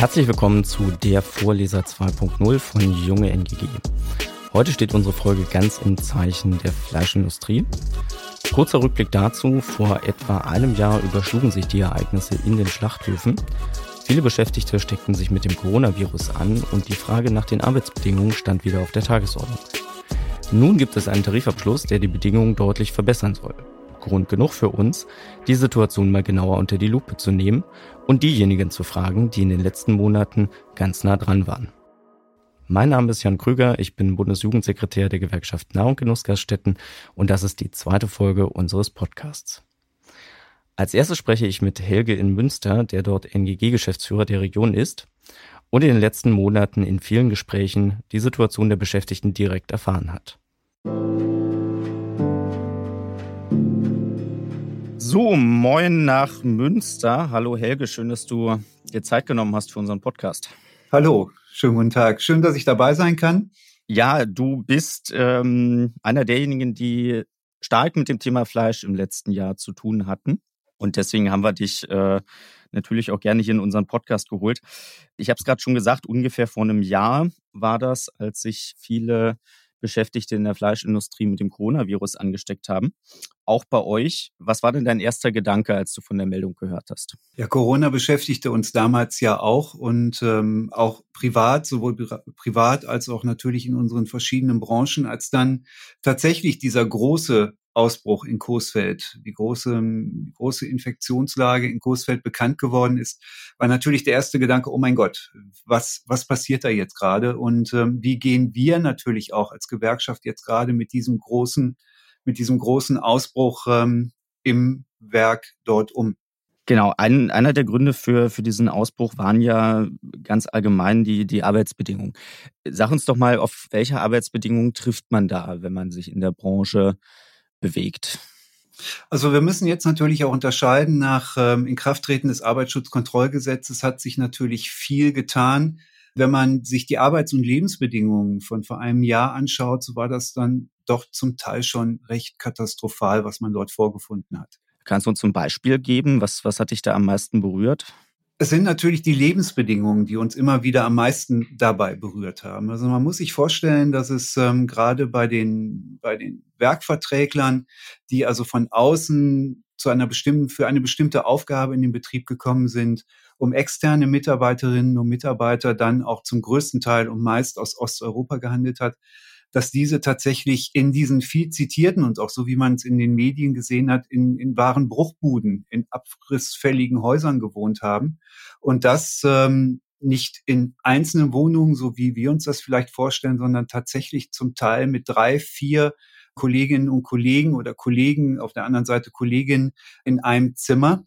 Herzlich willkommen zu der Vorleser 2.0 von Junge NGG. Heute steht unsere Folge ganz im Zeichen der Fleischindustrie. Kurzer Rückblick dazu. Vor etwa einem Jahr überschlugen sich die Ereignisse in den Schlachthöfen. Viele Beschäftigte steckten sich mit dem Coronavirus an und die Frage nach den Arbeitsbedingungen stand wieder auf der Tagesordnung. Nun gibt es einen Tarifabschluss, der die Bedingungen deutlich verbessern soll. Grund genug für uns, die Situation mal genauer unter die Lupe zu nehmen und diejenigen zu fragen, die in den letzten Monaten ganz nah dran waren. Mein Name ist Jan Krüger, ich bin Bundesjugendsekretär der Gewerkschaft Nah- und Genussgaststätten und das ist die zweite Folge unseres Podcasts. Als erstes spreche ich mit Helge in Münster, der dort NGG-Geschäftsführer der Region ist und in den letzten Monaten in vielen Gesprächen die Situation der Beschäftigten direkt erfahren hat. So, moin nach Münster. Hallo Helge, schön, dass du dir Zeit genommen hast für unseren Podcast. Hallo, schönen guten Tag. Schön, dass ich dabei sein kann. Ja, du bist ähm, einer derjenigen, die stark mit dem Thema Fleisch im letzten Jahr zu tun hatten. Und deswegen haben wir dich äh, natürlich auch gerne hier in unseren Podcast geholt. Ich habe es gerade schon gesagt, ungefähr vor einem Jahr war das, als sich viele Beschäftigte in der Fleischindustrie mit dem Coronavirus angesteckt haben. Auch bei euch. Was war denn dein erster Gedanke, als du von der Meldung gehört hast? Ja, Corona beschäftigte uns damals ja auch und ähm, auch privat, sowohl privat als auch natürlich in unseren verschiedenen Branchen, als dann tatsächlich dieser große Ausbruch in Coesfeld, die große, große Infektionslage in Coesfeld bekannt geworden ist, war natürlich der erste Gedanke, oh mein Gott, was, was passiert da jetzt gerade? Und ähm, wie gehen wir natürlich auch als Gewerkschaft jetzt gerade mit diesem großen, mit diesem großen Ausbruch ähm, im Werk dort um? Genau, ein, einer der Gründe für, für diesen Ausbruch waren ja ganz allgemein die, die Arbeitsbedingungen. Sag uns doch mal, auf welche Arbeitsbedingungen trifft man da, wenn man sich in der Branche bewegt? Also wir müssen jetzt natürlich auch unterscheiden. Nach ähm, Inkrafttreten des Arbeitsschutzkontrollgesetzes hat sich natürlich viel getan. Wenn man sich die Arbeits- und Lebensbedingungen von vor einem Jahr anschaut, so war das dann doch zum Teil schon recht katastrophal, was man dort vorgefunden hat. Kannst du uns zum Beispiel geben? Was, was hat dich da am meisten berührt? Es sind natürlich die Lebensbedingungen, die uns immer wieder am meisten dabei berührt haben. Also man muss sich vorstellen, dass es ähm, gerade bei den, bei den Werkverträglern, die also von außen zu einer bestimmten, für eine bestimmte Aufgabe in den Betrieb gekommen sind, um externe Mitarbeiterinnen und Mitarbeiter dann auch zum größten Teil und meist aus Osteuropa gehandelt hat, dass diese tatsächlich in diesen viel zitierten und auch so wie man es in den Medien gesehen hat, in, in wahren Bruchbuden, in abrissfälligen Häusern gewohnt haben. Und das ähm, nicht in einzelnen Wohnungen, so wie wir uns das vielleicht vorstellen, sondern tatsächlich zum Teil mit drei, vier Kolleginnen und Kollegen oder Kollegen, auf der anderen Seite Kolleginnen in einem Zimmer.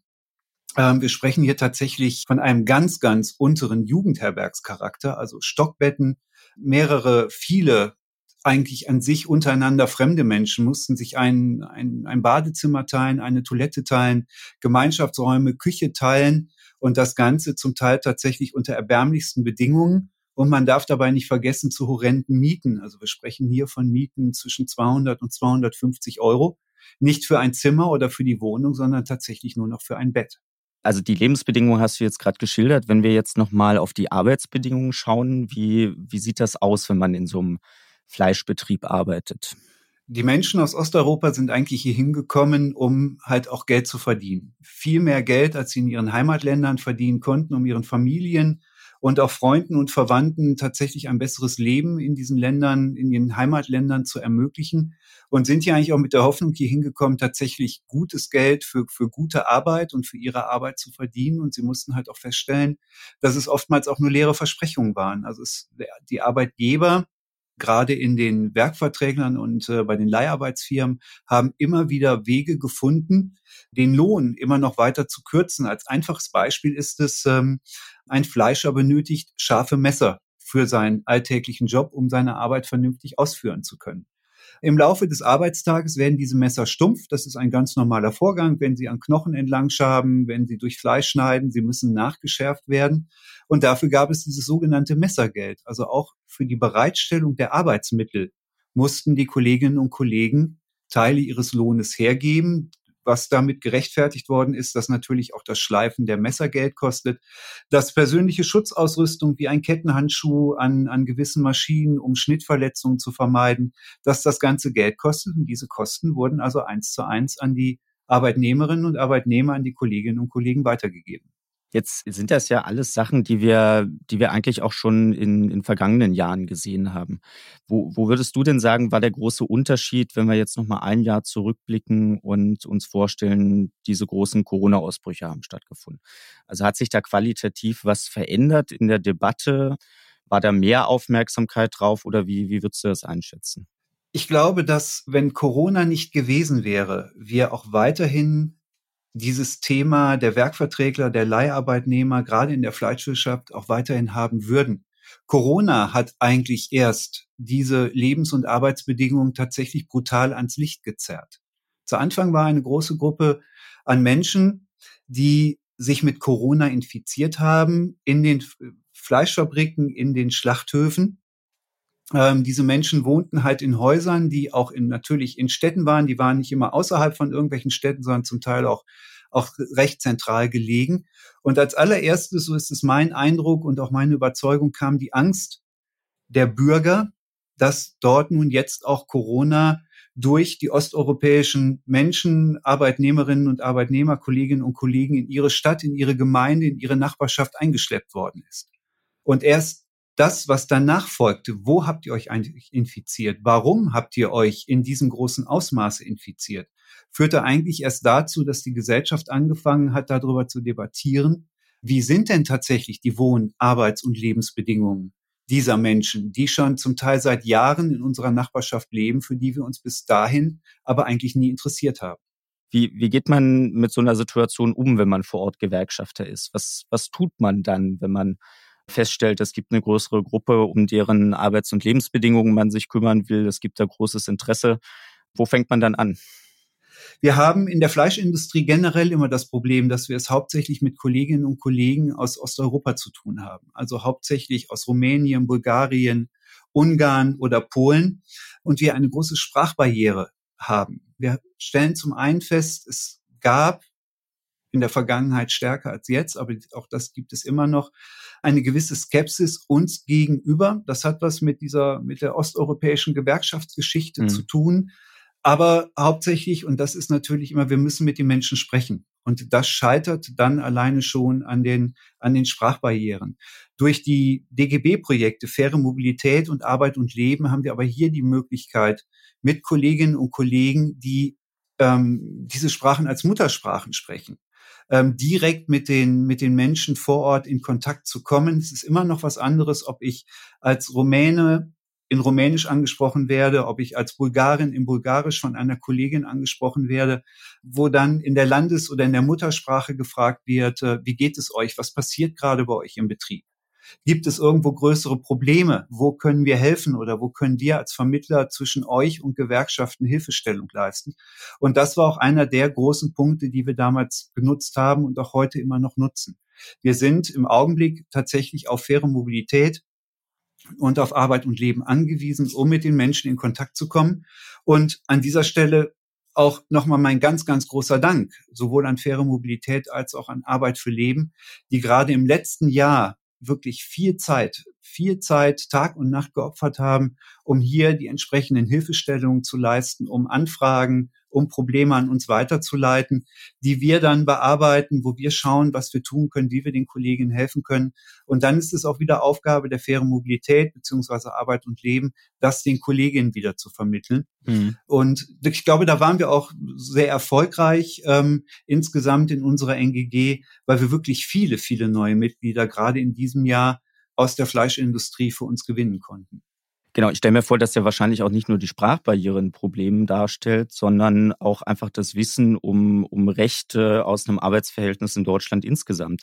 Ähm, wir sprechen hier tatsächlich von einem ganz, ganz unteren Jugendherbergscharakter, also Stockbetten, mehrere, viele eigentlich an sich untereinander fremde Menschen mussten sich ein, ein, ein Badezimmer teilen, eine Toilette teilen, Gemeinschaftsräume, Küche teilen und das Ganze zum Teil tatsächlich unter erbärmlichsten Bedingungen. Und man darf dabei nicht vergessen zu horrenden Mieten. Also wir sprechen hier von Mieten zwischen 200 und 250 Euro. Nicht für ein Zimmer oder für die Wohnung, sondern tatsächlich nur noch für ein Bett. Also die Lebensbedingungen hast du jetzt gerade geschildert. Wenn wir jetzt nochmal auf die Arbeitsbedingungen schauen, wie, wie sieht das aus, wenn man in so einem Fleischbetrieb arbeitet. Die Menschen aus Osteuropa sind eigentlich hier hingekommen, um halt auch Geld zu verdienen. Viel mehr Geld, als sie in ihren Heimatländern verdienen konnten, um ihren Familien und auch Freunden und Verwandten tatsächlich ein besseres Leben in diesen Ländern, in ihren Heimatländern zu ermöglichen und sind hier eigentlich auch mit der Hoffnung hier hingekommen, tatsächlich gutes Geld für, für gute Arbeit und für ihre Arbeit zu verdienen. Und sie mussten halt auch feststellen, dass es oftmals auch nur leere Versprechungen waren. Also es, die Arbeitgeber gerade in den Werkverträglern und äh, bei den Leiharbeitsfirmen haben immer wieder Wege gefunden, den Lohn immer noch weiter zu kürzen. Als einfaches Beispiel ist es, ähm, ein Fleischer benötigt scharfe Messer für seinen alltäglichen Job, um seine Arbeit vernünftig ausführen zu können. Im Laufe des Arbeitstages werden diese Messer stumpf. Das ist ein ganz normaler Vorgang, wenn sie an Knochen entlang schaben, wenn sie durch Fleisch schneiden. Sie müssen nachgeschärft werden. Und dafür gab es dieses sogenannte Messergeld. Also auch für die Bereitstellung der Arbeitsmittel mussten die Kolleginnen und Kollegen Teile ihres Lohnes hergeben. Was damit gerechtfertigt worden ist, dass natürlich auch das Schleifen der Messer Geld kostet, dass persönliche Schutzausrüstung wie ein Kettenhandschuh an, an gewissen Maschinen, um Schnittverletzungen zu vermeiden, dass das ganze Geld kostet. Und diese Kosten wurden also eins zu eins an die Arbeitnehmerinnen und Arbeitnehmer, an die Kolleginnen und Kollegen weitergegeben. Jetzt sind das ja alles Sachen, die wir, die wir eigentlich auch schon in, in vergangenen Jahren gesehen haben. Wo, wo würdest du denn sagen, war der große Unterschied, wenn wir jetzt noch mal ein Jahr zurückblicken und uns vorstellen, diese großen Corona-Ausbrüche haben stattgefunden? Also hat sich da qualitativ was verändert in der Debatte? War da mehr Aufmerksamkeit drauf oder wie, wie würdest du das einschätzen? Ich glaube, dass wenn Corona nicht gewesen wäre, wir auch weiterhin dieses Thema der Werkverträgler, der Leiharbeitnehmer, gerade in der Fleischwirtschaft auch weiterhin haben würden. Corona hat eigentlich erst diese Lebens- und Arbeitsbedingungen tatsächlich brutal ans Licht gezerrt. Zu Anfang war eine große Gruppe an Menschen, die sich mit Corona infiziert haben in den Fleischfabriken, in den Schlachthöfen. Ähm, diese Menschen wohnten halt in Häusern, die auch in, natürlich in Städten waren. Die waren nicht immer außerhalb von irgendwelchen Städten, sondern zum Teil auch, auch recht zentral gelegen. Und als allererstes, so ist es mein Eindruck und auch meine Überzeugung, kam die Angst der Bürger, dass dort nun jetzt auch Corona durch die osteuropäischen Menschen, Arbeitnehmerinnen und Arbeitnehmer, Kolleginnen und Kollegen in ihre Stadt, in ihre Gemeinde, in ihre Nachbarschaft eingeschleppt worden ist. Und erst das, was danach folgte, wo habt ihr euch eigentlich infiziert? Warum habt ihr euch in diesem großen Ausmaße infiziert? Führte eigentlich erst dazu, dass die Gesellschaft angefangen hat, darüber zu debattieren, wie sind denn tatsächlich die Wohn-, Arbeits- und Lebensbedingungen dieser Menschen, die schon zum Teil seit Jahren in unserer Nachbarschaft leben, für die wir uns bis dahin aber eigentlich nie interessiert haben. Wie, wie geht man mit so einer Situation um, wenn man vor Ort Gewerkschafter ist? Was, was tut man dann, wenn man feststellt, es gibt eine größere Gruppe, um deren Arbeits- und Lebensbedingungen man sich kümmern will. Es gibt da großes Interesse. Wo fängt man dann an? Wir haben in der Fleischindustrie generell immer das Problem, dass wir es hauptsächlich mit Kolleginnen und Kollegen aus Osteuropa zu tun haben. Also hauptsächlich aus Rumänien, Bulgarien, Ungarn oder Polen. Und wir eine große Sprachbarriere haben. Wir stellen zum einen fest, es gab in der Vergangenheit stärker als jetzt, aber auch das gibt es immer noch, eine gewisse Skepsis uns gegenüber. Das hat was mit dieser, mit der osteuropäischen Gewerkschaftsgeschichte mhm. zu tun. Aber hauptsächlich, und das ist natürlich immer, wir müssen mit den Menschen sprechen. Und das scheitert dann alleine schon an den, an den Sprachbarrieren. Durch die DGB-Projekte Faire Mobilität und Arbeit und Leben haben wir aber hier die Möglichkeit, mit Kolleginnen und Kollegen, die ähm, diese Sprachen als Muttersprachen sprechen, ähm, direkt mit den, mit den Menschen vor Ort in Kontakt zu kommen. Es ist immer noch was anderes, ob ich als Rumäne in Rumänisch angesprochen werde, ob ich als Bulgarin in Bulgarisch von einer Kollegin angesprochen werde, wo dann in der Landes- oder in der Muttersprache gefragt wird, äh, wie geht es euch, was passiert gerade bei euch im Betrieb? Gibt es irgendwo größere Probleme? Wo können wir helfen oder wo können wir als Vermittler zwischen euch und Gewerkschaften Hilfestellung leisten? Und das war auch einer der großen Punkte, die wir damals genutzt haben und auch heute immer noch nutzen. Wir sind im Augenblick tatsächlich auf faire Mobilität und auf Arbeit und Leben angewiesen, um mit den Menschen in Kontakt zu kommen. Und an dieser Stelle auch nochmal mein ganz, ganz großer Dank, sowohl an faire Mobilität als auch an Arbeit für Leben, die gerade im letzten Jahr wirklich viel Zeit, viel Zeit, Tag und Nacht geopfert haben, um hier die entsprechenden Hilfestellungen zu leisten, um Anfragen, um Probleme an uns weiterzuleiten, die wir dann bearbeiten, wo wir schauen, was wir tun können, wie wir den Kolleginnen helfen können. Und dann ist es auch wieder Aufgabe der fairen Mobilität beziehungsweise Arbeit und Leben, das den Kolleginnen wieder zu vermitteln. Mhm. Und ich glaube, da waren wir auch sehr erfolgreich ähm, insgesamt in unserer NGG, weil wir wirklich viele, viele neue Mitglieder gerade in diesem Jahr aus der Fleischindustrie für uns gewinnen konnten. Genau, ich stelle mir vor, dass ja wahrscheinlich auch nicht nur die Sprachbarriere ein Problem darstellt, sondern auch einfach das Wissen um, um Rechte aus einem Arbeitsverhältnis in Deutschland insgesamt.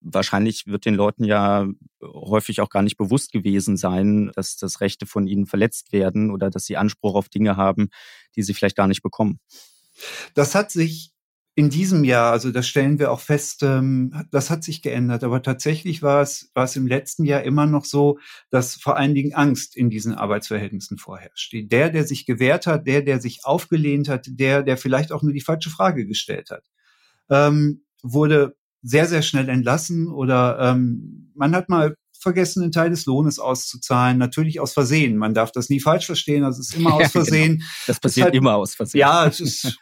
Wahrscheinlich wird den Leuten ja häufig auch gar nicht bewusst gewesen sein, dass, dass Rechte von ihnen verletzt werden oder dass sie Anspruch auf Dinge haben, die sie vielleicht gar nicht bekommen. Das hat sich in diesem Jahr, also das stellen wir auch fest, ähm, das hat sich geändert. Aber tatsächlich war es, war es im letzten Jahr immer noch so, dass vor allen Dingen Angst in diesen Arbeitsverhältnissen vorherrscht. Der, der sich gewehrt hat, der, der sich aufgelehnt hat, der, der vielleicht auch nur die falsche Frage gestellt hat, ähm, wurde sehr, sehr schnell entlassen oder ähm, man hat mal vergessen, einen Teil des Lohnes auszuzahlen. Natürlich aus Versehen. Man darf das nie falsch verstehen. Also es ist immer aus genau. Versehen. genau. Das passiert halt, immer aus Versehen. Ja, es ist,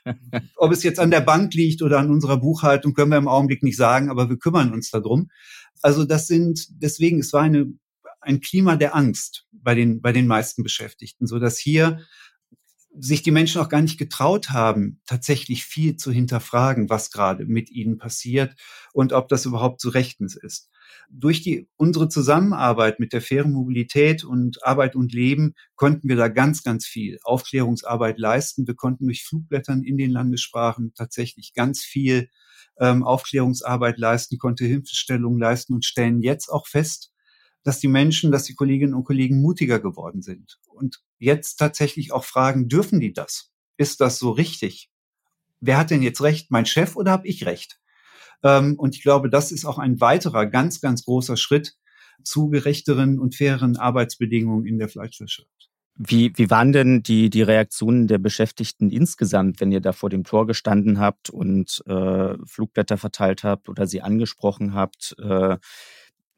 ob es jetzt an der Bank liegt oder an unserer Buchhaltung, können wir im Augenblick nicht sagen, aber wir kümmern uns darum. Also das sind, deswegen, es war eine, ein Klima der Angst bei den, bei den meisten Beschäftigten, so dass hier sich die Menschen auch gar nicht getraut haben, tatsächlich viel zu hinterfragen, was gerade mit ihnen passiert und ob das überhaupt so rechtens ist. Durch die, unsere Zusammenarbeit mit der fairen Mobilität und Arbeit und Leben konnten wir da ganz, ganz viel Aufklärungsarbeit leisten. Wir konnten durch Flugblättern in den Landessprachen tatsächlich ganz viel ähm, Aufklärungsarbeit leisten, konnte Hilfestellung leisten und stellen jetzt auch fest, dass die Menschen, dass die Kolleginnen und Kollegen mutiger geworden sind und jetzt tatsächlich auch fragen, dürfen die das? Ist das so richtig? Wer hat denn jetzt recht, mein Chef oder habe ich recht? Ähm, und ich glaube, das ist auch ein weiterer ganz, ganz großer Schritt zu gerechteren und faireren Arbeitsbedingungen in der Fleischwirtschaft. Wie, wie waren denn die, die Reaktionen der Beschäftigten insgesamt, wenn ihr da vor dem Tor gestanden habt und äh, Flugblätter verteilt habt oder sie angesprochen habt? Äh,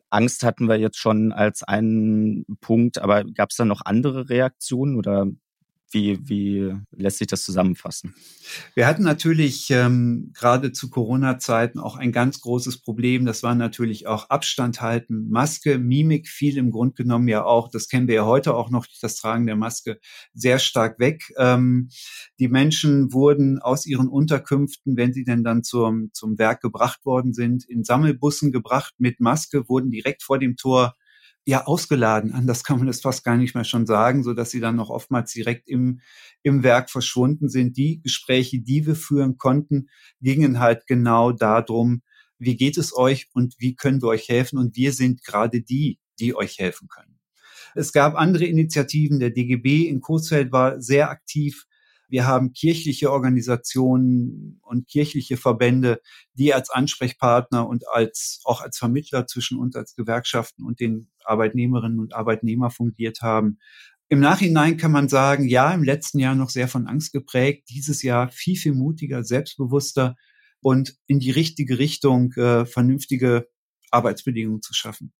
Angst hatten wir jetzt schon als einen Punkt, aber gab es da noch andere Reaktionen oder wie, wie lässt sich das zusammenfassen? Wir hatten natürlich ähm, gerade zu Corona-Zeiten auch ein ganz großes Problem. Das war natürlich auch Abstand halten, Maske, Mimik fiel im Grunde genommen ja auch, das kennen wir ja heute auch noch, das Tragen der Maske sehr stark weg. Ähm, die Menschen wurden aus ihren Unterkünften, wenn sie denn dann zum, zum Werk gebracht worden sind, in Sammelbussen gebracht mit Maske, wurden direkt vor dem Tor ja ausgeladen. Anders kann man es fast gar nicht mehr schon sagen, so dass sie dann noch oftmals direkt im, im Werk verschwunden sind. Die Gespräche, die wir führen konnten, gingen halt genau darum, wie geht es euch und wie können wir euch helfen? Und wir sind gerade die, die euch helfen können. Es gab andere Initiativen. Der DGB in Coesfeld war sehr aktiv. Wir haben kirchliche Organisationen und kirchliche Verbände, die als Ansprechpartner und als, auch als Vermittler zwischen uns als Gewerkschaften und den Arbeitnehmerinnen und Arbeitnehmer fungiert haben. Im Nachhinein kann man sagen, ja, im letzten Jahr noch sehr von Angst geprägt, dieses Jahr viel, viel mutiger, selbstbewusster und in die richtige Richtung äh, vernünftige Arbeitsbedingungen zu schaffen.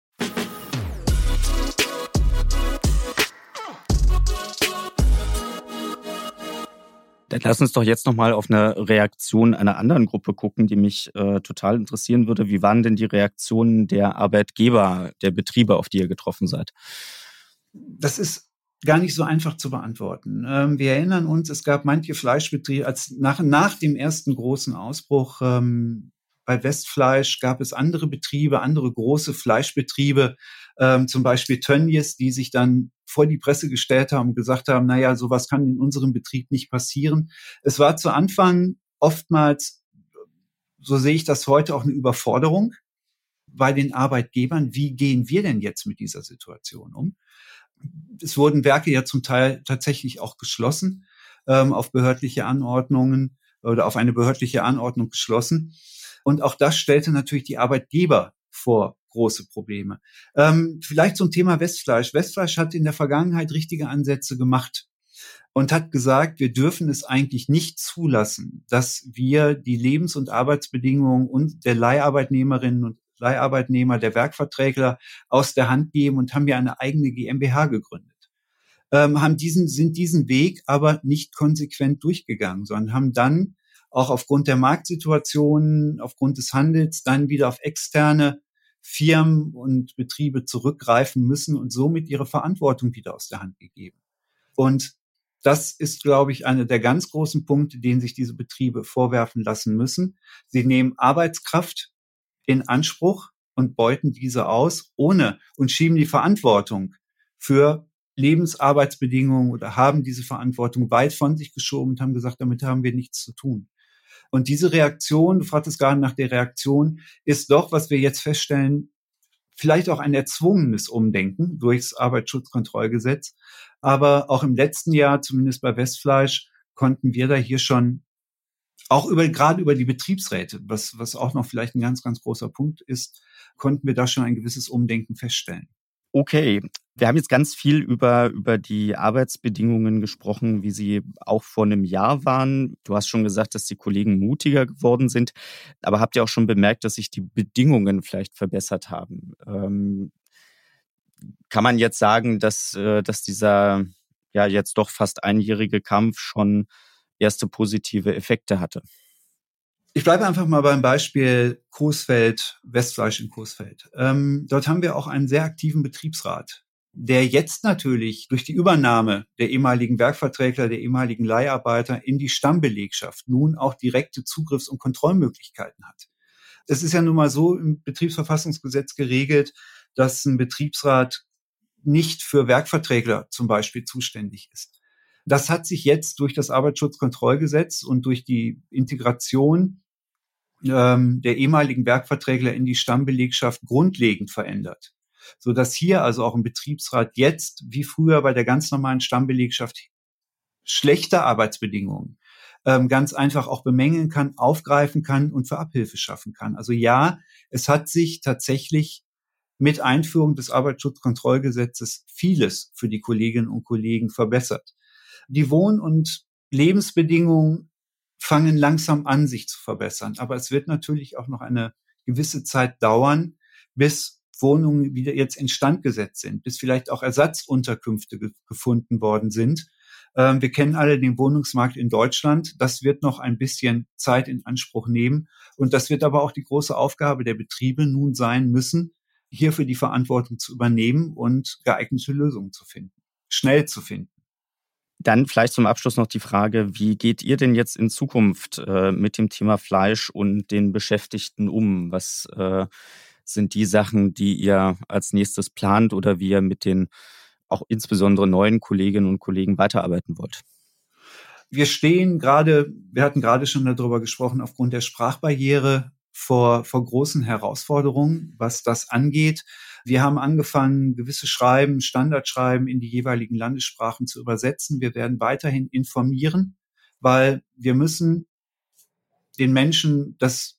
Dann lass uns doch jetzt nochmal auf eine Reaktion einer anderen Gruppe gucken, die mich äh, total interessieren würde. Wie waren denn die Reaktionen der Arbeitgeber, der Betriebe, auf die ihr getroffen seid? Das ist gar nicht so einfach zu beantworten. Ähm, wir erinnern uns, es gab manche Fleischbetriebe, als nach, nach dem ersten großen Ausbruch ähm, bei Westfleisch gab es andere Betriebe, andere große Fleischbetriebe, ähm, zum Beispiel Tönnies, die sich dann vor die Presse gestellt haben und gesagt haben, naja, sowas kann in unserem Betrieb nicht passieren. Es war zu Anfang oftmals, so sehe ich das heute, auch eine Überforderung bei den Arbeitgebern. Wie gehen wir denn jetzt mit dieser Situation um? Es wurden Werke ja zum Teil tatsächlich auch geschlossen, ähm, auf behördliche Anordnungen oder auf eine behördliche Anordnung geschlossen. Und auch das stellte natürlich die Arbeitgeber vor große Probleme. Ähm, vielleicht zum Thema Westfleisch. Westfleisch hat in der Vergangenheit richtige Ansätze gemacht und hat gesagt, wir dürfen es eigentlich nicht zulassen, dass wir die Lebens- und Arbeitsbedingungen und der Leiharbeitnehmerinnen und Leiharbeitnehmer, der Werkverträgler aus der Hand geben und haben ja eine eigene GmbH gegründet. Ähm, haben diesen, sind diesen Weg aber nicht konsequent durchgegangen, sondern haben dann auch aufgrund der Marktsituation, aufgrund des Handels dann wieder auf externe Firmen und Betriebe zurückgreifen müssen und somit ihre Verantwortung wieder aus der Hand gegeben. Und das ist, glaube ich, einer der ganz großen Punkte, den sich diese Betriebe vorwerfen lassen müssen. Sie nehmen Arbeitskraft in Anspruch und beuten diese aus, ohne und schieben die Verantwortung für Lebensarbeitsbedingungen oder haben diese Verantwortung weit von sich geschoben und haben gesagt, damit haben wir nichts zu tun. Und diese Reaktion, du fragtest gerade nach der Reaktion, ist doch, was wir jetzt feststellen, vielleicht auch ein erzwungenes Umdenken durchs Arbeitsschutzkontrollgesetz. Aber auch im letzten Jahr, zumindest bei Westfleisch, konnten wir da hier schon auch über, gerade über die Betriebsräte, was, was auch noch vielleicht ein ganz, ganz großer Punkt ist, konnten wir da schon ein gewisses Umdenken feststellen. Okay, wir haben jetzt ganz viel über, über die Arbeitsbedingungen gesprochen, wie sie auch vor einem Jahr waren. Du hast schon gesagt, dass die Kollegen mutiger geworden sind. Aber habt ihr auch schon bemerkt, dass sich die Bedingungen vielleicht verbessert haben? Ähm, kann man jetzt sagen, dass, äh, dass dieser ja jetzt doch fast einjährige Kampf schon erste positive Effekte hatte? Ich bleibe einfach mal beim Beispiel Coesfeld, Westfleisch in Coesfeld. Ähm, dort haben wir auch einen sehr aktiven Betriebsrat, der jetzt natürlich durch die Übernahme der ehemaligen Werkverträgler, der ehemaligen Leiharbeiter in die Stammbelegschaft nun auch direkte Zugriffs- und Kontrollmöglichkeiten hat. Es ist ja nun mal so im Betriebsverfassungsgesetz geregelt, dass ein Betriebsrat nicht für Werkverträgler zum Beispiel zuständig ist. Das hat sich jetzt durch das Arbeitsschutzkontrollgesetz und durch die Integration ähm, der ehemaligen Werkverträgler in die Stammbelegschaft grundlegend verändert. So dass hier also auch ein Betriebsrat jetzt, wie früher bei der ganz normalen Stammbelegschaft, schlechte Arbeitsbedingungen ähm, ganz einfach auch bemängeln kann, aufgreifen kann und für Abhilfe schaffen kann. Also ja, es hat sich tatsächlich mit Einführung des Arbeitsschutzkontrollgesetzes vieles für die Kolleginnen und Kollegen verbessert die Wohn- und Lebensbedingungen fangen langsam an, sich zu verbessern. Aber es wird natürlich auch noch eine gewisse Zeit dauern, bis Wohnungen wieder jetzt instand gesetzt sind, bis vielleicht auch Ersatzunterkünfte ge gefunden worden sind. Ähm, wir kennen alle den Wohnungsmarkt in Deutschland. Das wird noch ein bisschen Zeit in Anspruch nehmen. Und das wird aber auch die große Aufgabe der Betriebe nun sein müssen, hierfür die Verantwortung zu übernehmen und geeignete Lösungen zu finden, schnell zu finden. Dann vielleicht zum Abschluss noch die Frage, wie geht ihr denn jetzt in Zukunft äh, mit dem Thema Fleisch und den Beschäftigten um? Was äh, sind die Sachen, die ihr als nächstes plant oder wie ihr mit den auch insbesondere neuen Kolleginnen und Kollegen weiterarbeiten wollt? Wir stehen gerade, wir hatten gerade schon darüber gesprochen, aufgrund der Sprachbarriere vor, vor großen Herausforderungen, was das angeht. Wir haben angefangen, gewisse Schreiben, Standardschreiben in die jeweiligen Landessprachen zu übersetzen. Wir werden weiterhin informieren, weil wir müssen den Menschen das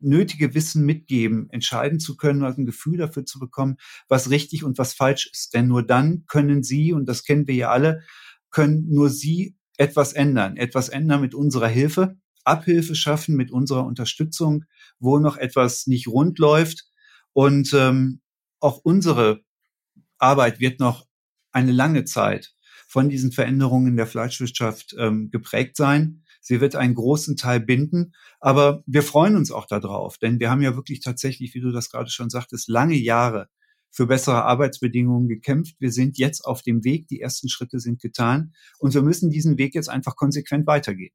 nötige Wissen mitgeben, entscheiden zu können, also ein Gefühl dafür zu bekommen, was richtig und was falsch ist. Denn nur dann können sie, und das kennen wir ja alle, können nur sie etwas ändern, etwas ändern mit unserer Hilfe, Abhilfe schaffen mit unserer Unterstützung, wo noch etwas nicht rund läuft. Und ähm, auch unsere Arbeit wird noch eine lange Zeit von diesen Veränderungen in der Fleischwirtschaft ähm, geprägt sein. Sie wird einen großen Teil binden, aber wir freuen uns auch darauf, denn wir haben ja wirklich tatsächlich, wie du das gerade schon sagtest, lange Jahre für bessere Arbeitsbedingungen gekämpft. Wir sind jetzt auf dem Weg, die ersten Schritte sind getan und wir müssen diesen Weg jetzt einfach konsequent weitergehen.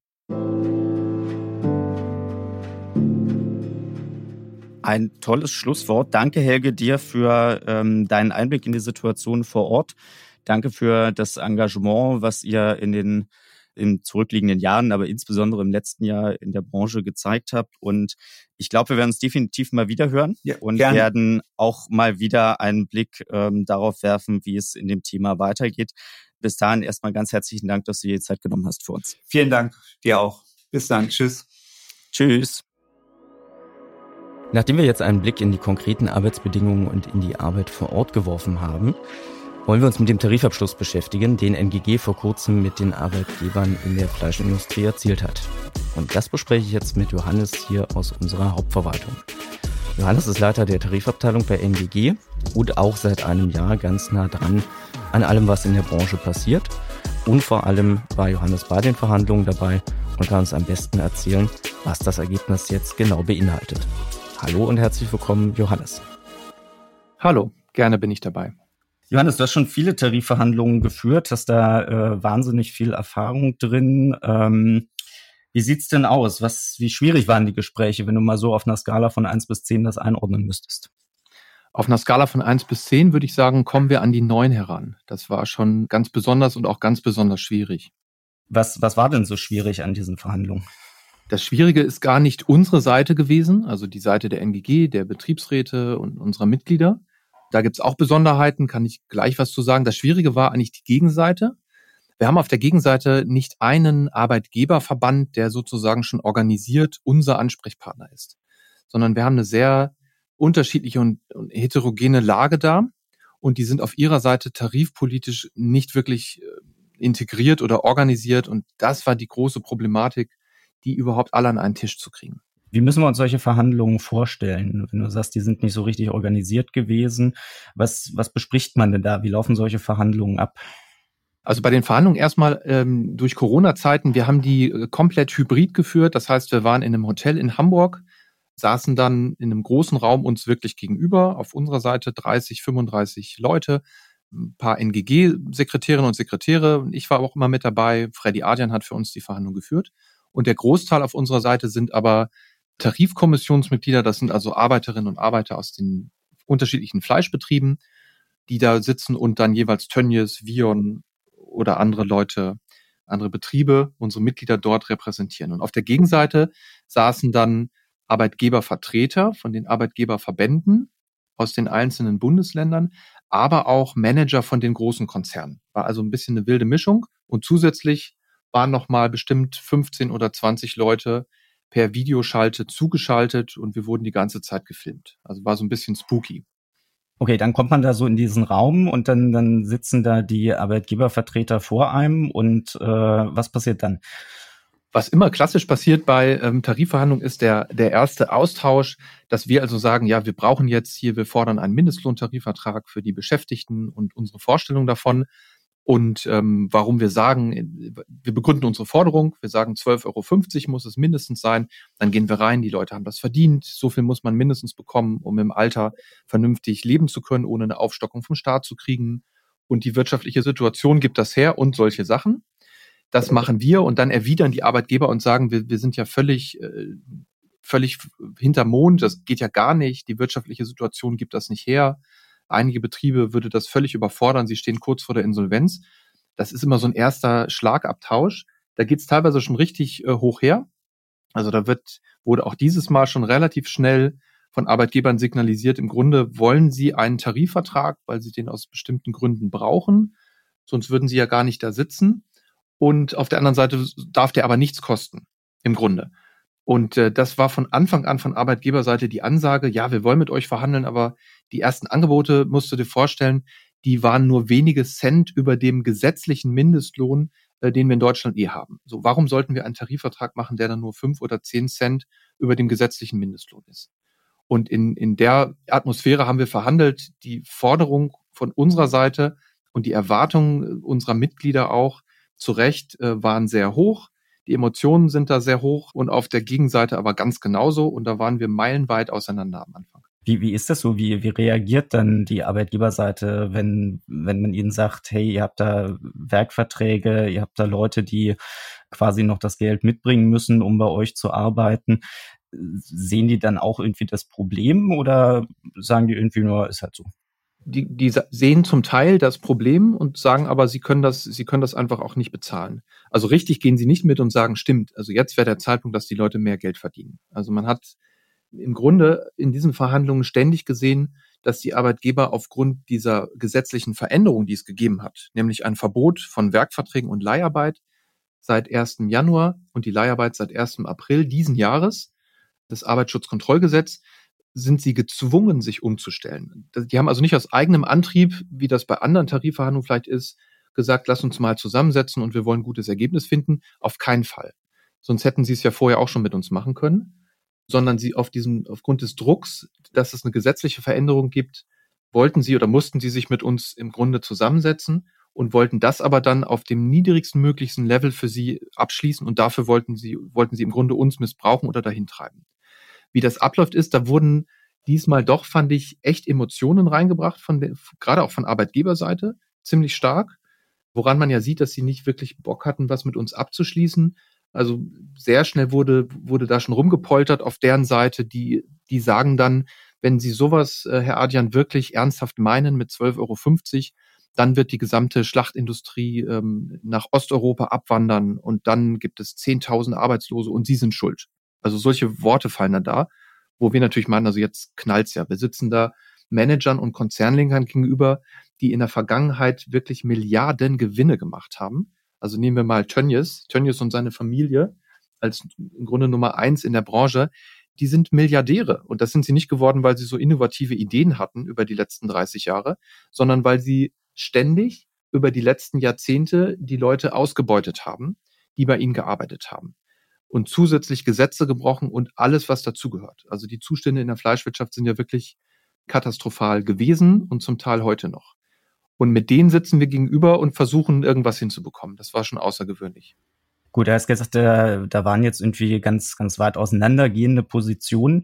Ein tolles Schlusswort. Danke, Helge, dir für ähm, deinen Einblick in die Situation vor Ort. Danke für das Engagement, was ihr in den in zurückliegenden Jahren, aber insbesondere im letzten Jahr in der Branche gezeigt habt. Und ich glaube, wir werden uns definitiv mal wieder hören ja, und gerne. werden auch mal wieder einen Blick ähm, darauf werfen, wie es in dem Thema weitergeht. Bis dahin erstmal ganz herzlichen Dank, dass du dir die Zeit genommen hast für uns. Vielen Dank, dir auch. Bis dann. Tschüss. Tschüss. Nachdem wir jetzt einen Blick in die konkreten Arbeitsbedingungen und in die Arbeit vor Ort geworfen haben, wollen wir uns mit dem Tarifabschluss beschäftigen, den NGG vor kurzem mit den Arbeitgebern in der Fleischindustrie erzielt hat. Und das bespreche ich jetzt mit Johannes hier aus unserer Hauptverwaltung. Johannes ist Leiter der Tarifabteilung bei NGG und auch seit einem Jahr ganz nah dran an allem, was in der Branche passiert. Und vor allem war Johannes bei den Verhandlungen dabei und kann uns am besten erzählen, was das Ergebnis jetzt genau beinhaltet. Hallo und herzlich willkommen, Johannes. Hallo, gerne bin ich dabei. Johannes, du hast schon viele Tarifverhandlungen geführt, hast da äh, wahnsinnig viel Erfahrung drin. Ähm, wie sieht's denn aus? Was, wie schwierig waren die Gespräche, wenn du mal so auf einer Skala von eins bis zehn das einordnen müsstest? Auf einer Skala von eins bis zehn würde ich sagen, kommen wir an die neun heran. Das war schon ganz besonders und auch ganz besonders schwierig. Was, was war denn so schwierig an diesen Verhandlungen? Das Schwierige ist gar nicht unsere Seite gewesen, also die Seite der NGG, der Betriebsräte und unserer Mitglieder. Da gibt's auch Besonderheiten, kann ich gleich was zu sagen. Das Schwierige war eigentlich die Gegenseite. Wir haben auf der Gegenseite nicht einen Arbeitgeberverband, der sozusagen schon organisiert unser Ansprechpartner ist, sondern wir haben eine sehr unterschiedliche und heterogene Lage da und die sind auf ihrer Seite tarifpolitisch nicht wirklich äh, integriert oder organisiert und das war die große Problematik, die überhaupt alle an einen Tisch zu kriegen. Wie müssen wir uns solche Verhandlungen vorstellen? Wenn du sagst, die sind nicht so richtig organisiert gewesen, was, was bespricht man denn da? Wie laufen solche Verhandlungen ab? Also bei den Verhandlungen erstmal ähm, durch Corona-Zeiten, wir haben die äh, komplett hybrid geführt. Das heißt, wir waren in einem Hotel in Hamburg, saßen dann in einem großen Raum uns wirklich gegenüber. Auf unserer Seite 30, 35 Leute, ein paar NGG-Sekretärinnen und Sekretäre. Ich war auch immer mit dabei. Freddy Adrian hat für uns die Verhandlung geführt. Und der Großteil auf unserer Seite sind aber Tarifkommissionsmitglieder. Das sind also Arbeiterinnen und Arbeiter aus den unterschiedlichen Fleischbetrieben, die da sitzen und dann jeweils Tönnies, Vion, oder andere Leute, andere Betriebe, unsere Mitglieder dort repräsentieren. Und auf der Gegenseite saßen dann Arbeitgebervertreter von den Arbeitgeberverbänden aus den einzelnen Bundesländern, aber auch Manager von den großen Konzernen. War also ein bisschen eine wilde Mischung. Und zusätzlich waren nochmal bestimmt 15 oder 20 Leute per Videoschalte zugeschaltet und wir wurden die ganze Zeit gefilmt. Also war so ein bisschen spooky. Okay, dann kommt man da so in diesen Raum und dann, dann sitzen da die Arbeitgebervertreter vor einem und äh, was passiert dann? Was immer klassisch passiert bei ähm, Tarifverhandlungen ist der, der erste Austausch, dass wir also sagen, ja, wir brauchen jetzt hier, wir fordern einen Mindestlohntarifvertrag für die Beschäftigten und unsere Vorstellung davon und ähm, warum wir sagen, wir begründen unsere Forderung, wir sagen 12,50 Euro muss es mindestens sein, dann gehen wir rein, die Leute haben das verdient, so viel muss man mindestens bekommen, um im Alter vernünftig leben zu können, ohne eine Aufstockung vom Staat zu kriegen. Und die wirtschaftliche Situation gibt das her und solche Sachen. Das machen wir. Und dann erwidern die Arbeitgeber und sagen, wir, wir sind ja völlig, äh, völlig hinter Mond, das geht ja gar nicht, die wirtschaftliche Situation gibt das nicht her Einige Betriebe würde das völlig überfordern. Sie stehen kurz vor der Insolvenz. Das ist immer so ein erster Schlagabtausch. Da geht es teilweise schon richtig äh, hoch her. Also da wird, wurde auch dieses Mal schon relativ schnell von Arbeitgebern signalisiert, im Grunde wollen sie einen Tarifvertrag, weil sie den aus bestimmten Gründen brauchen. Sonst würden sie ja gar nicht da sitzen. Und auf der anderen Seite darf der aber nichts kosten, im Grunde. Und äh, das war von Anfang an von Arbeitgeberseite die Ansage, ja, wir wollen mit euch verhandeln, aber die ersten Angebote, musst du dir vorstellen, die waren nur wenige Cent über dem gesetzlichen Mindestlohn, äh, den wir in Deutschland eh haben. So, warum sollten wir einen Tarifvertrag machen, der dann nur fünf oder zehn Cent über dem gesetzlichen Mindestlohn ist? Und in, in der Atmosphäre haben wir verhandelt, die Forderung von unserer Seite und die Erwartungen unserer Mitglieder auch zu Recht äh, waren sehr hoch. Die Emotionen sind da sehr hoch und auf der Gegenseite aber ganz genauso. Und da waren wir meilenweit auseinander am Anfang. Wie, wie ist das so? Wie, wie reagiert dann die Arbeitgeberseite, wenn, wenn man ihnen sagt, hey, ihr habt da Werkverträge, ihr habt da Leute, die quasi noch das Geld mitbringen müssen, um bei euch zu arbeiten? Sehen die dann auch irgendwie das Problem oder sagen die irgendwie nur, ist halt so? Die, die sehen zum Teil das Problem und sagen aber, sie können das, sie können das einfach auch nicht bezahlen. Also richtig gehen sie nicht mit und sagen, stimmt, also jetzt wäre der Zeitpunkt, dass die Leute mehr Geld verdienen. Also man hat im Grunde in diesen Verhandlungen ständig gesehen, dass die Arbeitgeber aufgrund dieser gesetzlichen Veränderung, die es gegeben hat, nämlich ein Verbot von Werkverträgen und Leiharbeit seit 1. Januar und die Leiharbeit seit 1. April diesen Jahres, das Arbeitsschutzkontrollgesetz, sind sie gezwungen, sich umzustellen. Die haben also nicht aus eigenem Antrieb, wie das bei anderen Tarifverhandlungen vielleicht ist, gesagt, lass uns mal zusammensetzen und wir wollen ein gutes Ergebnis finden. Auf keinen Fall. Sonst hätten sie es ja vorher auch schon mit uns machen können. Sondern sie auf diesem, aufgrund des Drucks, dass es eine gesetzliche Veränderung gibt, wollten sie oder mussten sie sich mit uns im Grunde zusammensetzen und wollten das aber dann auf dem niedrigsten möglichsten Level für sie abschließen und dafür wollten sie, wollten sie im Grunde uns missbrauchen oder dahin treiben wie das abläuft ist. Da wurden diesmal doch, fand ich, echt Emotionen reingebracht, von der, gerade auch von Arbeitgeberseite, ziemlich stark, woran man ja sieht, dass sie nicht wirklich Bock hatten, was mit uns abzuschließen. Also sehr schnell wurde, wurde da schon rumgepoltert auf deren Seite, die, die sagen dann, wenn Sie sowas, äh, Herr Adrian, wirklich ernsthaft meinen mit 12,50 Euro, dann wird die gesamte Schlachtindustrie ähm, nach Osteuropa abwandern und dann gibt es 10.000 Arbeitslose und Sie sind schuld. Also solche Worte fallen dann da, wo wir natürlich meinen, also jetzt knallt's ja. Wir sitzen da Managern und Konzernlenkern gegenüber, die in der Vergangenheit wirklich Milliarden Gewinne gemacht haben. Also nehmen wir mal Tönnies, Tönnies und seine Familie als im Grunde Nummer eins in der Branche. Die sind Milliardäre. Und das sind sie nicht geworden, weil sie so innovative Ideen hatten über die letzten 30 Jahre, sondern weil sie ständig über die letzten Jahrzehnte die Leute ausgebeutet haben, die bei ihnen gearbeitet haben. Und zusätzlich Gesetze gebrochen und alles, was dazugehört. Also die Zustände in der Fleischwirtschaft sind ja wirklich katastrophal gewesen und zum Teil heute noch. Und mit denen sitzen wir gegenüber und versuchen, irgendwas hinzubekommen. Das war schon außergewöhnlich. Gut, er hat gesagt, da, da waren jetzt irgendwie ganz, ganz weit auseinandergehende Positionen.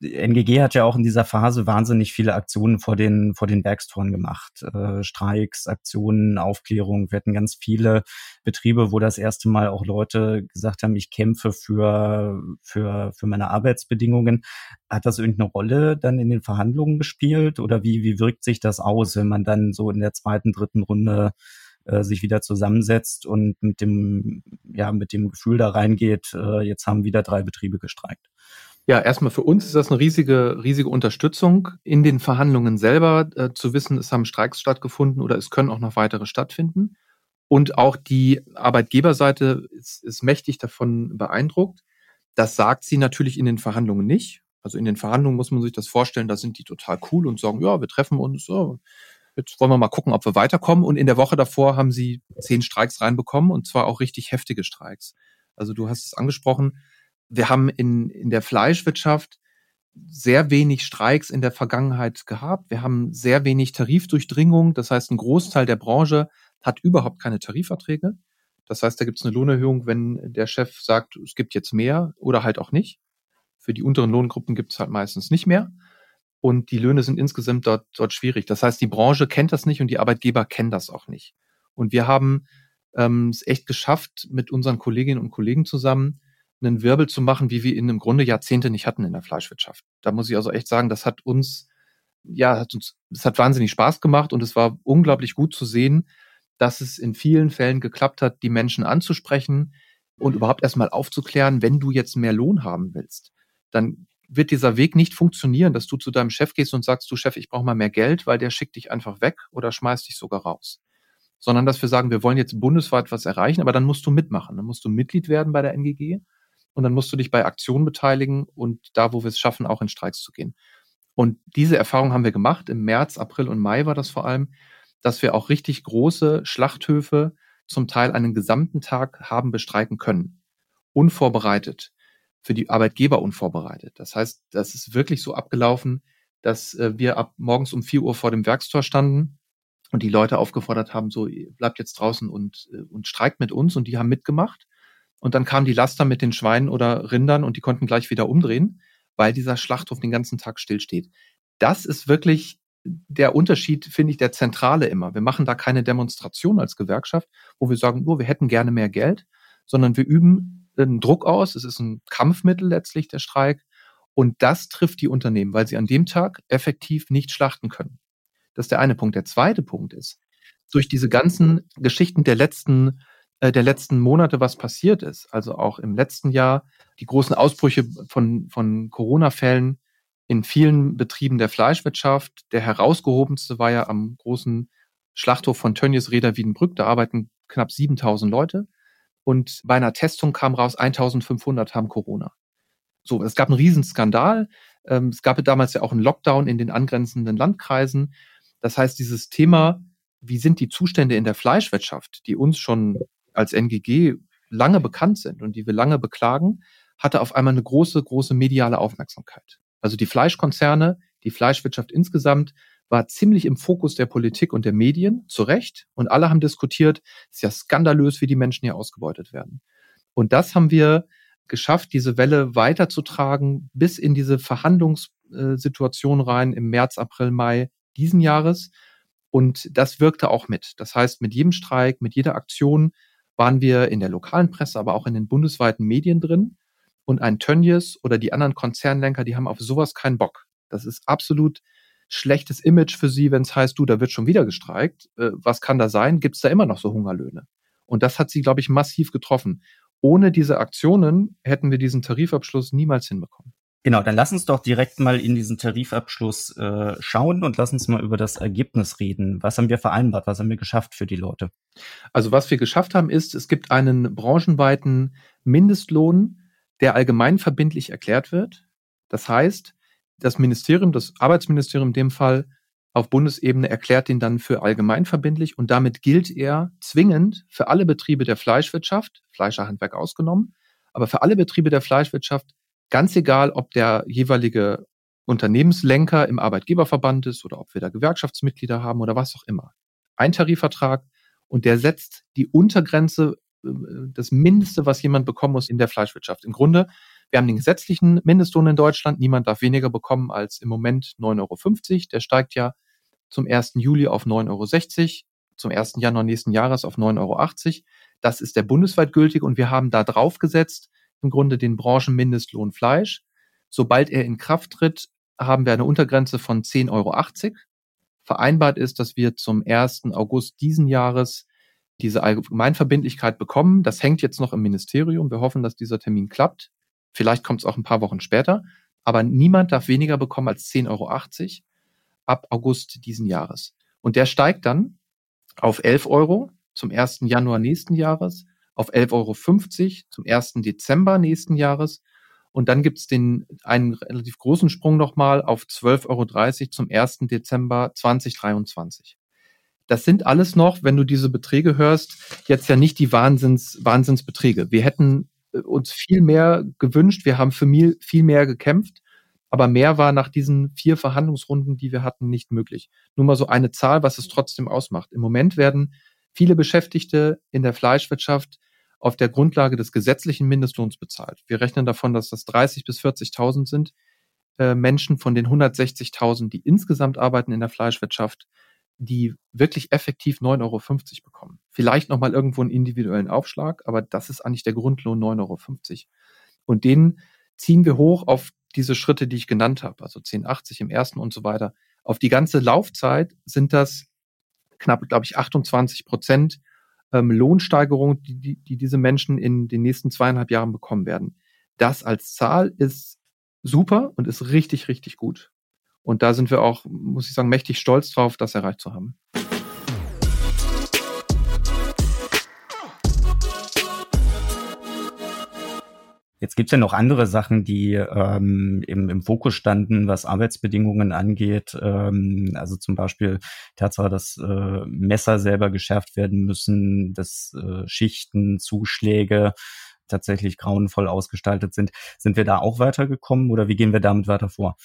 NGG hat ja auch in dieser Phase wahnsinnig viele Aktionen vor den, vor den Werkstoren gemacht. Äh, Streiks, Aktionen, Aufklärung. Wir hatten ganz viele Betriebe, wo das erste Mal auch Leute gesagt haben, ich kämpfe für, für, für meine Arbeitsbedingungen. Hat das irgendeine Rolle dann in den Verhandlungen gespielt? Oder wie, wie wirkt sich das aus, wenn man dann so in der zweiten, dritten Runde äh, sich wieder zusammensetzt und mit dem, ja, mit dem Gefühl da reingeht, äh, jetzt haben wieder drei Betriebe gestreikt. Ja, erstmal für uns ist das eine riesige, riesige Unterstützung in den Verhandlungen selber, äh, zu wissen, es haben Streiks stattgefunden oder es können auch noch weitere stattfinden. Und auch die Arbeitgeberseite ist, ist mächtig davon beeindruckt. Das sagt sie natürlich in den Verhandlungen nicht. Also in den Verhandlungen muss man sich das vorstellen, da sind die total cool und sagen, ja, wir treffen uns, oh, Jetzt wollen wir mal gucken, ob wir weiterkommen. Und in der Woche davor haben sie zehn Streiks reinbekommen und zwar auch richtig heftige Streiks. Also du hast es angesprochen. Wir haben in, in der Fleischwirtschaft sehr wenig Streiks in der Vergangenheit gehabt. Wir haben sehr wenig Tarifdurchdringung. Das heißt, ein Großteil der Branche hat überhaupt keine Tarifverträge. Das heißt, da gibt es eine Lohnerhöhung, wenn der Chef sagt, es gibt jetzt mehr oder halt auch nicht. Für die unteren Lohngruppen gibt es halt meistens nicht mehr und die Löhne sind insgesamt dort, dort schwierig. Das heißt, die Branche kennt das nicht und die Arbeitgeber kennen das auch nicht. Und wir haben ähm, es echt geschafft, mit unseren Kolleginnen und Kollegen zusammen einen Wirbel zu machen, wie wir ihn im Grunde Jahrzehnte nicht hatten in der Fleischwirtschaft. Da muss ich also echt sagen, das hat uns, ja, hat uns, es hat wahnsinnig Spaß gemacht und es war unglaublich gut zu sehen, dass es in vielen Fällen geklappt hat, die Menschen anzusprechen und überhaupt erstmal aufzuklären, wenn du jetzt mehr Lohn haben willst, dann wird dieser Weg nicht funktionieren, dass du zu deinem Chef gehst und sagst, du Chef, ich brauche mal mehr Geld, weil der schickt dich einfach weg oder schmeißt dich sogar raus. Sondern dass wir sagen, wir wollen jetzt bundesweit was erreichen, aber dann musst du mitmachen. Dann musst du Mitglied werden bei der NGG und dann musst du dich bei Aktionen beteiligen und da, wo wir es schaffen, auch in Streiks zu gehen. Und diese Erfahrung haben wir gemacht. Im März, April und Mai war das vor allem, dass wir auch richtig große Schlachthöfe zum Teil einen gesamten Tag haben bestreiken können. Unvorbereitet für die Arbeitgeber unvorbereitet. Das heißt, das ist wirklich so abgelaufen, dass äh, wir ab morgens um vier Uhr vor dem Werkstor standen und die Leute aufgefordert haben, so bleibt jetzt draußen und, äh, und streikt mit uns und die haben mitgemacht. Und dann kamen die Laster mit den Schweinen oder Rindern und die konnten gleich wieder umdrehen, weil dieser Schlachthof den ganzen Tag stillsteht. Das ist wirklich der Unterschied, finde ich, der zentrale immer. Wir machen da keine Demonstration als Gewerkschaft, wo wir sagen, nur wir hätten gerne mehr Geld, sondern wir üben einen Druck aus. Es ist ein Kampfmittel letztlich, der Streik. Und das trifft die Unternehmen, weil sie an dem Tag effektiv nicht schlachten können. Das ist der eine Punkt. Der zweite Punkt ist, durch diese ganzen Geschichten der letzten, äh, der letzten Monate, was passiert ist, also auch im letzten Jahr, die großen Ausbrüche von, von Corona-Fällen in vielen Betrieben der Fleischwirtschaft. Der herausgehobenste war ja am großen Schlachthof von Tönnies Reda Wiedenbrück. Da arbeiten knapp 7000 Leute. Und bei einer Testung kam raus, 1500 haben Corona. So, es gab einen Riesenskandal. Ähm, es gab damals ja auch einen Lockdown in den angrenzenden Landkreisen. Das heißt, dieses Thema, wie sind die Zustände in der Fleischwirtschaft, die uns schon als NGG lange bekannt sind und die wir lange beklagen, hatte auf einmal eine große, große mediale Aufmerksamkeit. Also die Fleischkonzerne, die Fleischwirtschaft insgesamt war ziemlich im Fokus der Politik und der Medien, zu Recht. Und alle haben diskutiert, ist ja skandalös, wie die Menschen hier ausgebeutet werden. Und das haben wir geschafft, diese Welle weiterzutragen bis in diese Verhandlungssituation rein im März, April, Mai diesen Jahres. Und das wirkte auch mit. Das heißt, mit jedem Streik, mit jeder Aktion waren wir in der lokalen Presse, aber auch in den bundesweiten Medien drin. Und ein Tönnies oder die anderen Konzernlenker, die haben auf sowas keinen Bock. Das ist absolut schlechtes Image für sie, wenn es heißt, du, da wird schon wieder gestreikt. Äh, was kann da sein? Gibt es da immer noch so Hungerlöhne? Und das hat sie, glaube ich, massiv getroffen. Ohne diese Aktionen hätten wir diesen Tarifabschluss niemals hinbekommen. Genau, dann lass uns doch direkt mal in diesen Tarifabschluss äh, schauen und lass uns mal über das Ergebnis reden. Was haben wir vereinbart? Was haben wir geschafft für die Leute? Also was wir geschafft haben, ist, es gibt einen branchenweiten Mindestlohn, der allgemeinverbindlich erklärt wird. Das heißt, das Ministerium, das Arbeitsministerium in dem Fall auf Bundesebene erklärt den dann für allgemeinverbindlich und damit gilt er zwingend für alle Betriebe der Fleischwirtschaft, Fleischerhandwerk ausgenommen, aber für alle Betriebe der Fleischwirtschaft Ganz egal, ob der jeweilige Unternehmenslenker im Arbeitgeberverband ist oder ob wir da Gewerkschaftsmitglieder haben oder was auch immer. Ein Tarifvertrag und der setzt die Untergrenze, äh, das Mindeste, was jemand bekommen muss in der Fleischwirtschaft. Im Grunde, wir haben den gesetzlichen Mindestlohn in Deutschland. Niemand darf weniger bekommen als im Moment 9,50 Euro. Der steigt ja zum 1. Juli auf 9,60 Euro, zum 1. Januar nächsten Jahres auf 9,80 Euro. Das ist der bundesweit gültig und wir haben da drauf gesetzt im Grunde den Branchenmindestlohn Fleisch. Sobald er in Kraft tritt, haben wir eine Untergrenze von 10,80 Euro. Vereinbart ist, dass wir zum 1. August diesen Jahres diese Allgemeinverbindlichkeit bekommen. Das hängt jetzt noch im Ministerium. Wir hoffen, dass dieser Termin klappt. Vielleicht kommt es auch ein paar Wochen später. Aber niemand darf weniger bekommen als 10,80 Euro ab August diesen Jahres. Und der steigt dann auf 11 Euro zum 1. Januar nächsten Jahres auf 11,50 Euro zum 1. Dezember nächsten Jahres. Und dann gibt es den einen relativ großen Sprung nochmal auf 12,30 Euro zum 1. Dezember 2023. Das sind alles noch, wenn du diese Beträge hörst, jetzt ja nicht die Wahnsinns, Wahnsinnsbeträge. Wir hätten uns viel mehr gewünscht, wir haben für viel mehr gekämpft, aber mehr war nach diesen vier Verhandlungsrunden, die wir hatten, nicht möglich. Nur mal so eine Zahl, was es trotzdem ausmacht. Im Moment werden viele Beschäftigte in der Fleischwirtschaft auf der Grundlage des gesetzlichen Mindestlohns bezahlt. Wir rechnen davon, dass das 30 bis 40.000 sind äh, Menschen von den 160.000, die insgesamt arbeiten in der Fleischwirtschaft, die wirklich effektiv 9,50 Euro bekommen. Vielleicht nochmal irgendwo einen individuellen Aufschlag, aber das ist eigentlich der Grundlohn 9,50 Euro. Und den ziehen wir hoch auf diese Schritte, die ich genannt habe, also 10,80 im ersten und so weiter. Auf die ganze Laufzeit sind das knapp, glaube ich, 28 Prozent ähm, Lohnsteigerung, die, die, die diese Menschen in den nächsten zweieinhalb Jahren bekommen werden. Das als Zahl ist super und ist richtig, richtig gut. Und da sind wir auch, muss ich sagen, mächtig stolz drauf, das erreicht zu haben. Jetzt gibt's ja noch andere Sachen, die ähm, im, im Fokus standen, was Arbeitsbedingungen angeht. Ähm, also zum Beispiel Tatsache, dass äh, Messer selber geschärft werden müssen, dass äh, Schichten, Zuschläge tatsächlich grauenvoll ausgestaltet sind. Sind wir da auch weitergekommen oder wie gehen wir damit weiter vor?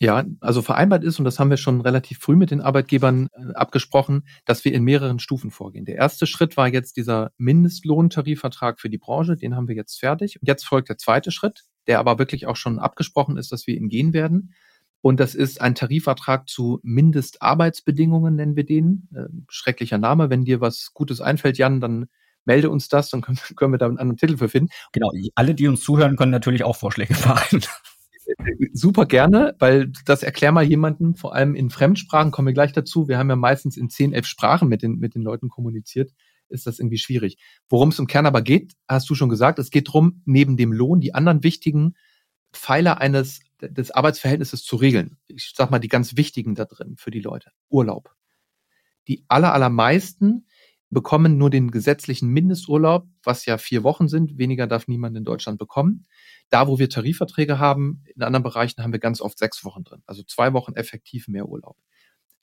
Ja, also vereinbart ist, und das haben wir schon relativ früh mit den Arbeitgebern äh, abgesprochen, dass wir in mehreren Stufen vorgehen. Der erste Schritt war jetzt dieser Mindestlohntarifvertrag für die Branche, den haben wir jetzt fertig. Und jetzt folgt der zweite Schritt, der aber wirklich auch schon abgesprochen ist, dass wir ihn gehen werden. Und das ist ein Tarifvertrag zu Mindestarbeitsbedingungen, nennen wir den. Äh, schrecklicher Name. Wenn dir was Gutes einfällt, Jan, dann melde uns das, dann können, können wir da einen anderen Titel für finden. Genau, alle, die uns zuhören, können natürlich auch Vorschläge machen super gerne, weil das erklär mal jemandem, vor allem in Fremdsprachen, kommen wir gleich dazu. Wir haben ja meistens in zehn, elf Sprachen mit den, mit den Leuten kommuniziert, ist das irgendwie schwierig. Worum es im Kern aber geht, hast du schon gesagt, es geht darum, neben dem Lohn die anderen wichtigen Pfeiler eines des Arbeitsverhältnisses zu regeln. Ich sag mal die ganz wichtigen da drin für die Leute. Urlaub. Die aller, allermeisten bekommen nur den gesetzlichen Mindesturlaub, was ja vier Wochen sind. Weniger darf niemand in Deutschland bekommen. Da, wo wir Tarifverträge haben, in anderen Bereichen haben wir ganz oft sechs Wochen drin. Also zwei Wochen effektiv mehr Urlaub.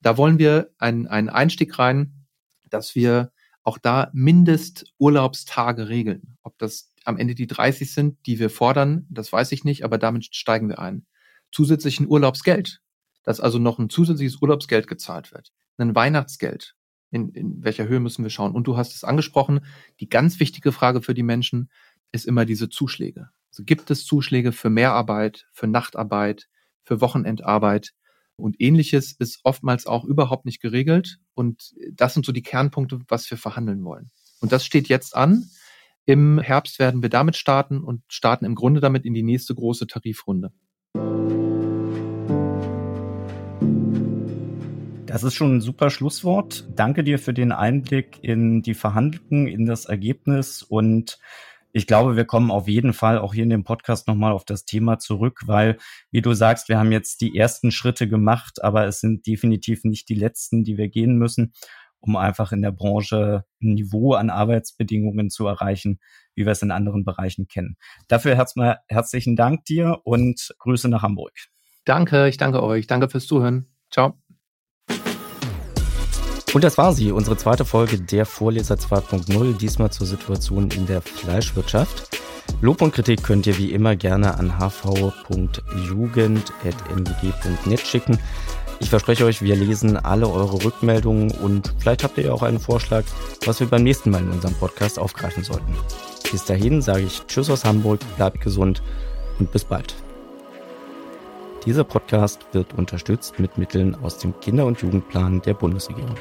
Da wollen wir einen, einen Einstieg rein, dass wir auch da Mindesturlaubstage regeln. Ob das am Ende die 30 sind, die wir fordern, das weiß ich nicht, aber damit steigen wir ein. Zusätzlichen Urlaubsgeld, dass also noch ein zusätzliches Urlaubsgeld gezahlt wird. Ein Weihnachtsgeld, in, in welcher Höhe müssen wir schauen? Und du hast es angesprochen, die ganz wichtige Frage für die Menschen ist immer diese Zuschläge. Also gibt es Zuschläge für Mehrarbeit, für Nachtarbeit, für Wochenendarbeit? Und ähnliches ist oftmals auch überhaupt nicht geregelt. Und das sind so die Kernpunkte, was wir verhandeln wollen. Und das steht jetzt an. Im Herbst werden wir damit starten und starten im Grunde damit in die nächste große Tarifrunde. Das ist schon ein super Schlusswort. Danke dir für den Einblick in die Verhandlungen, in das Ergebnis und ich glaube, wir kommen auf jeden Fall auch hier in dem Podcast nochmal auf das Thema zurück, weil, wie du sagst, wir haben jetzt die ersten Schritte gemacht, aber es sind definitiv nicht die letzten, die wir gehen müssen, um einfach in der Branche ein Niveau an Arbeitsbedingungen zu erreichen, wie wir es in anderen Bereichen kennen. Dafür herzmal herzlichen Dank dir und Grüße nach Hamburg. Danke, ich danke euch. Danke fürs Zuhören. Ciao. Und das war sie, unsere zweite Folge der Vorleser 2.0, diesmal zur Situation in der Fleischwirtschaft. Lob und Kritik könnt ihr wie immer gerne an hv.jugend.ngg.net schicken. Ich verspreche euch, wir lesen alle eure Rückmeldungen und vielleicht habt ihr ja auch einen Vorschlag, was wir beim nächsten Mal in unserem Podcast aufgreifen sollten. Bis dahin sage ich Tschüss aus Hamburg, bleibt gesund und bis bald. Dieser Podcast wird unterstützt mit Mitteln aus dem Kinder- und Jugendplan der Bundesregierung.